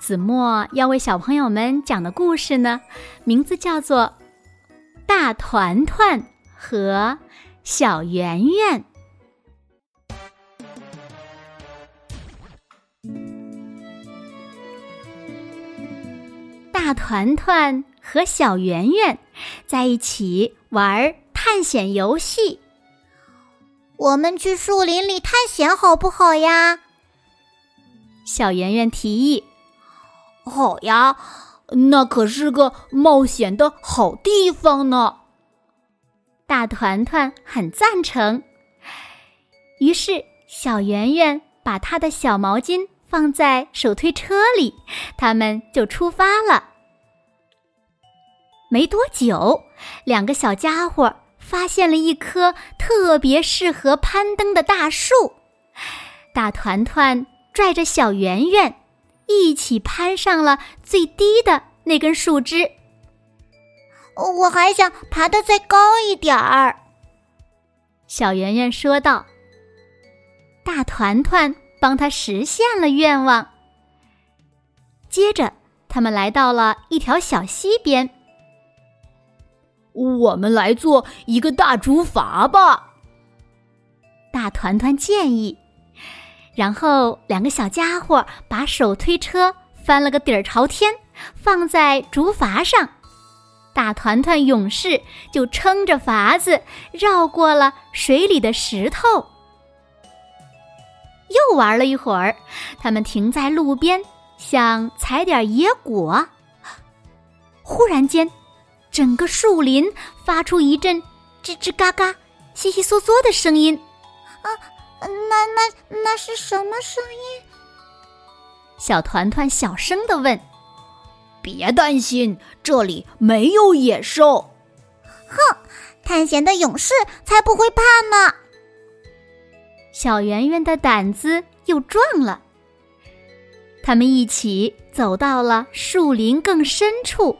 子墨要为小朋友们讲的故事呢，名字叫做《大团团和小圆圆》。大团团和小圆圆在一起玩探险游戏。我们去树林里探险好不好呀？小圆圆提议。好呀，那可是个冒险的好地方呢。大团团很赞成，于是小圆圆把他的小毛巾放在手推车里，他们就出发了。没多久，两个小家伙发现了一棵特别适合攀登的大树，大团团拽着小圆圆。一起攀上了最低的那根树枝。我还想爬得再高一点儿。小圆圆说道。大团团帮他实现了愿望。接着，他们来到了一条小溪边。我们来做一个大竹筏吧。大团团建议。然后，两个小家伙把手推车翻了个底儿朝天，放在竹筏上。大团团勇士就撑着筏子绕过了水里的石头。又玩了一会儿，他们停在路边，想采点野果。忽然间，整个树林发出一阵吱吱嘎嘎、悉悉嗦嗦的声音。啊！那那那是什么声音？小团团小声的问：“别担心，这里没有野兽。”哼，探险的勇士才不会怕呢。小圆圆的胆子又壮了。他们一起走到了树林更深处。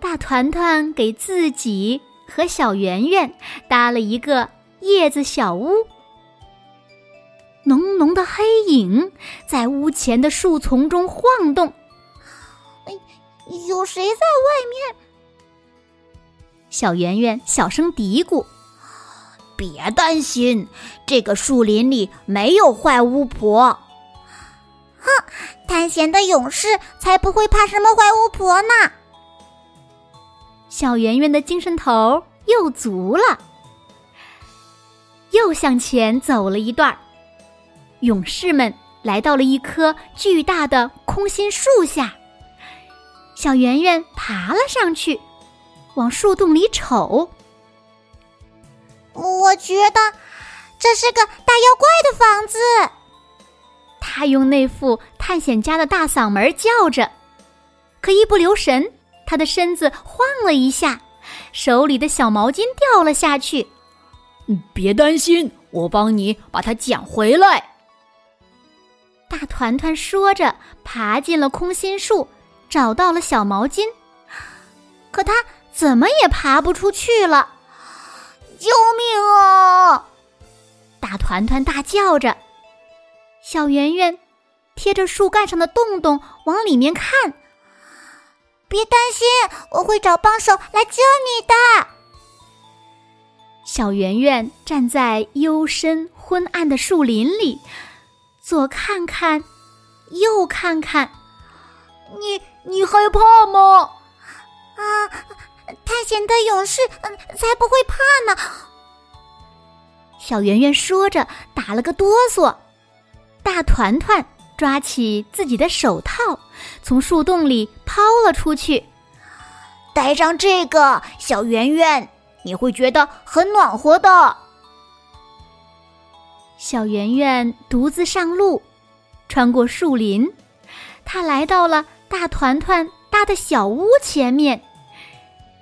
大团团给自己和小圆圆搭了一个叶子小屋。浓浓的黑影在屋前的树丛中晃动。哎，有谁在外面？小圆圆小声嘀咕：“别担心，这个树林里没有坏巫婆。”哼，探险的勇士才不会怕什么坏巫婆呢。小圆圆的精神头又足了，又向前走了一段儿。勇士们来到了一棵巨大的空心树下，小圆圆爬了上去，往树洞里瞅。我觉得这是个大妖怪的房子。他用那副探险家的大嗓门叫着，可一不留神，他的身子晃了一下，手里的小毛巾掉了下去。别担心，我帮你把它捡回来。大团团说着，爬进了空心树，找到了小毛巾。可他怎么也爬不出去了！救命啊！大团团大叫着。小圆圆贴着树干上的洞洞往里面看。别担心，我会找帮手来救你的。小圆圆站在幽深昏暗的树林里。左看看，右看看，你你害怕吗？啊，探险的勇士才不会怕呢！小圆圆说着，打了个哆嗦。大团团抓起自己的手套，从树洞里抛了出去。戴上这个，小圆圆，你会觉得很暖和的。小圆圆独自上路，穿过树林，他来到了大团团搭的小屋前面。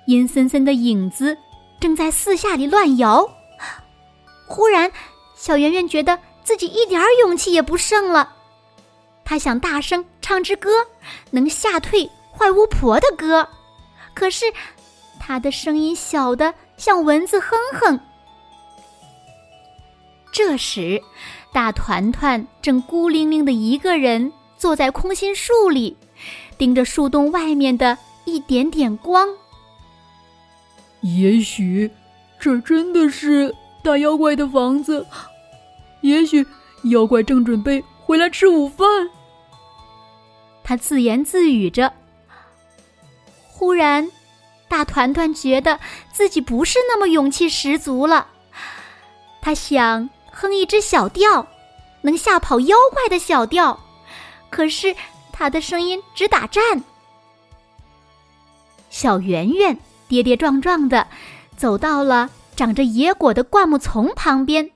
阴森森的影子正在四下里乱摇。忽然，小圆圆觉得自己一点勇气也不剩了。她想大声唱支歌，能吓退坏巫婆的歌。可是，她的声音小的像蚊子哼哼。这时，大团团正孤零零的一个人坐在空心树里，盯着树洞外面的一点点光。也许，这真的是大妖怪的房子。也许，妖怪正准备回来吃午饭。他自言自语着。忽然，大团团觉得自己不是那么勇气十足了。他想。哼一支小调，能吓跑妖怪的小调，可是他的声音只打颤。小圆圆跌跌撞撞的走到了长着野果的灌木丛旁边，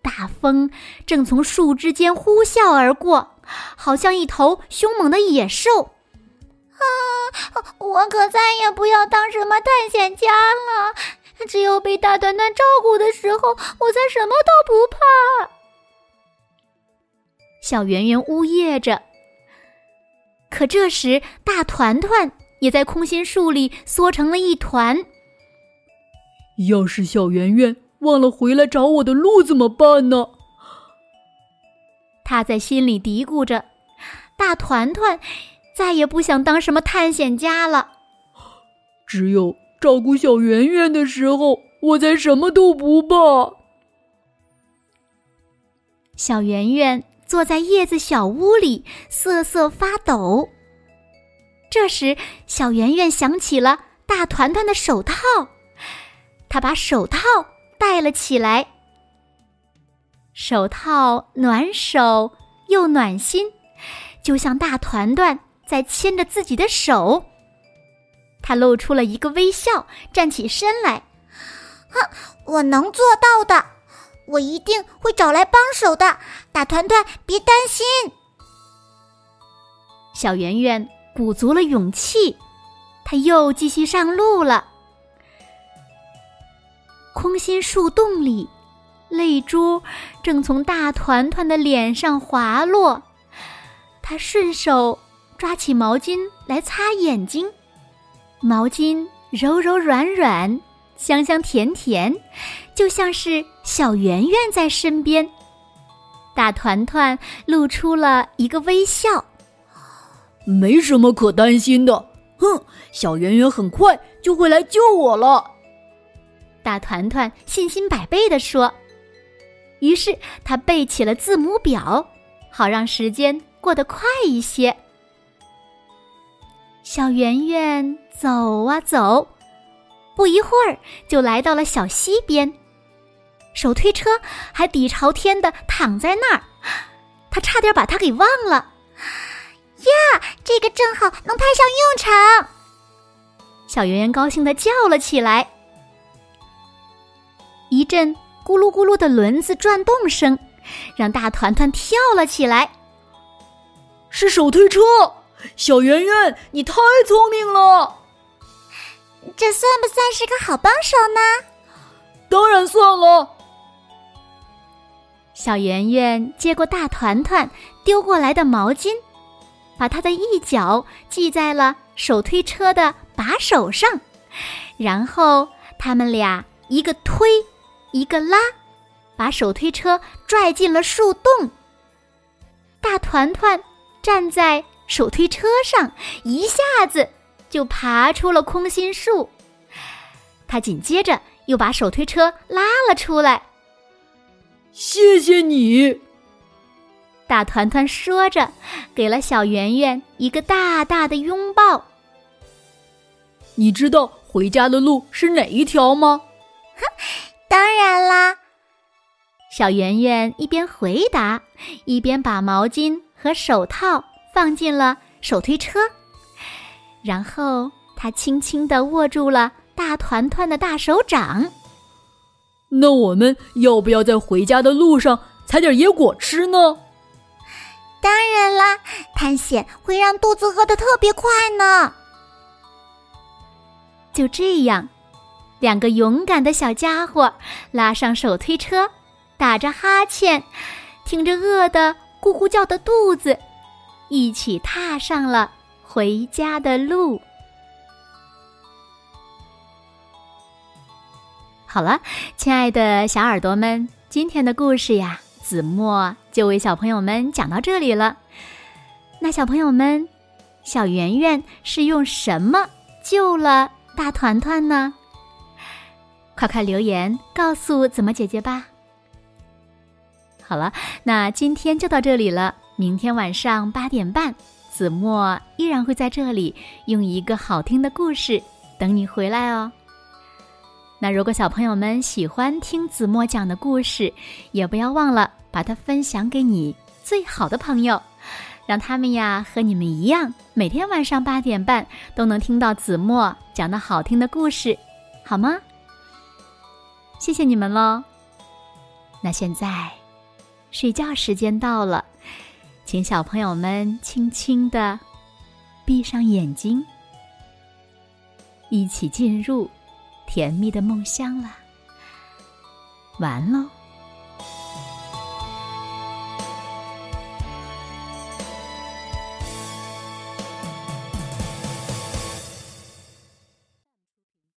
大风正从树枝间呼啸而过，好像一头凶猛的野兽。啊！我可再也不要当什么探险家了。只有被大团团照顾的时候，我才什么都不怕。小圆圆呜咽着。可这时，大团团也在空心树里缩成了一团。要是小圆圆忘了回来找我的路怎么办呢？他在心里嘀咕着。大团团再也不想当什么探险家了。只有。照顾小圆圆的时候，我才什么都不怕。小圆圆坐在叶子小屋里瑟瑟发抖。这时，小圆圆想起了大团团的手套，她把手套戴了起来。手套暖手又暖心，就像大团团在牵着自己的手。他露出了一个微笑，站起身来。哼，我能做到的，我一定会找来帮手的。大团团，别担心。小圆圆鼓足了勇气，他又继续上路了。空心树洞里，泪珠正从大团团的脸上滑落。他顺手抓起毛巾来擦眼睛。毛巾柔柔软软，香香甜甜，就像是小圆圆在身边。大团团露出了一个微笑，没什么可担心的。哼，小圆圆很快就会来救我了。大团团信心百倍地说。于是他背起了字母表，好让时间过得快一些。小圆圆走啊走，不一会儿就来到了小溪边。手推车还底朝天的躺在那儿，他差点把它给忘了。呀，这个正好能派上用场！小圆圆高兴的叫了起来。一阵咕噜咕噜的轮子转动声，让大团团跳了起来。是手推车。小圆圆，你太聪明了！这算不算是个好帮手呢？当然算了。小圆圆接过大团团丢过来的毛巾，把它的一角系在了手推车的把手上，然后他们俩一个推，一个拉，把手推车拽进了树洞。大团团站在。手推车上一下子就爬出了空心树，他紧接着又把手推车拉了出来。谢谢你，大团团说着，给了小圆圆一个大大的拥抱。你知道回家的路是哪一条吗？哼，当然啦。小圆圆一边回答，一边把毛巾和手套。放进了手推车，然后他轻轻的握住了大团团的大手掌。那我们要不要在回家的路上采点野果吃呢？当然啦，探险会让肚子饿得特别快呢。就这样，两个勇敢的小家伙拉上手推车，打着哈欠，挺着饿得咕咕叫的肚子，一起踏上了回家的路。好了，亲爱的小耳朵们，今天的故事呀，子墨就为小朋友们讲到这里了。那小朋友们，小圆圆是用什么救了大团团呢？快快留言告诉子墨姐姐吧。好了，那今天就到这里了。明天晚上八点半，子墨依然会在这里用一个好听的故事等你回来哦。那如果小朋友们喜欢听子墨讲的故事，也不要忘了把它分享给你最好的朋友，让他们呀和你们一样，每天晚上八点半都能听到子墨讲的好听的故事，好吗？谢谢你们喽。那现在睡觉时间到了，请小朋友们轻轻的闭上眼睛，一起进入。甜蜜的梦乡了，完喽。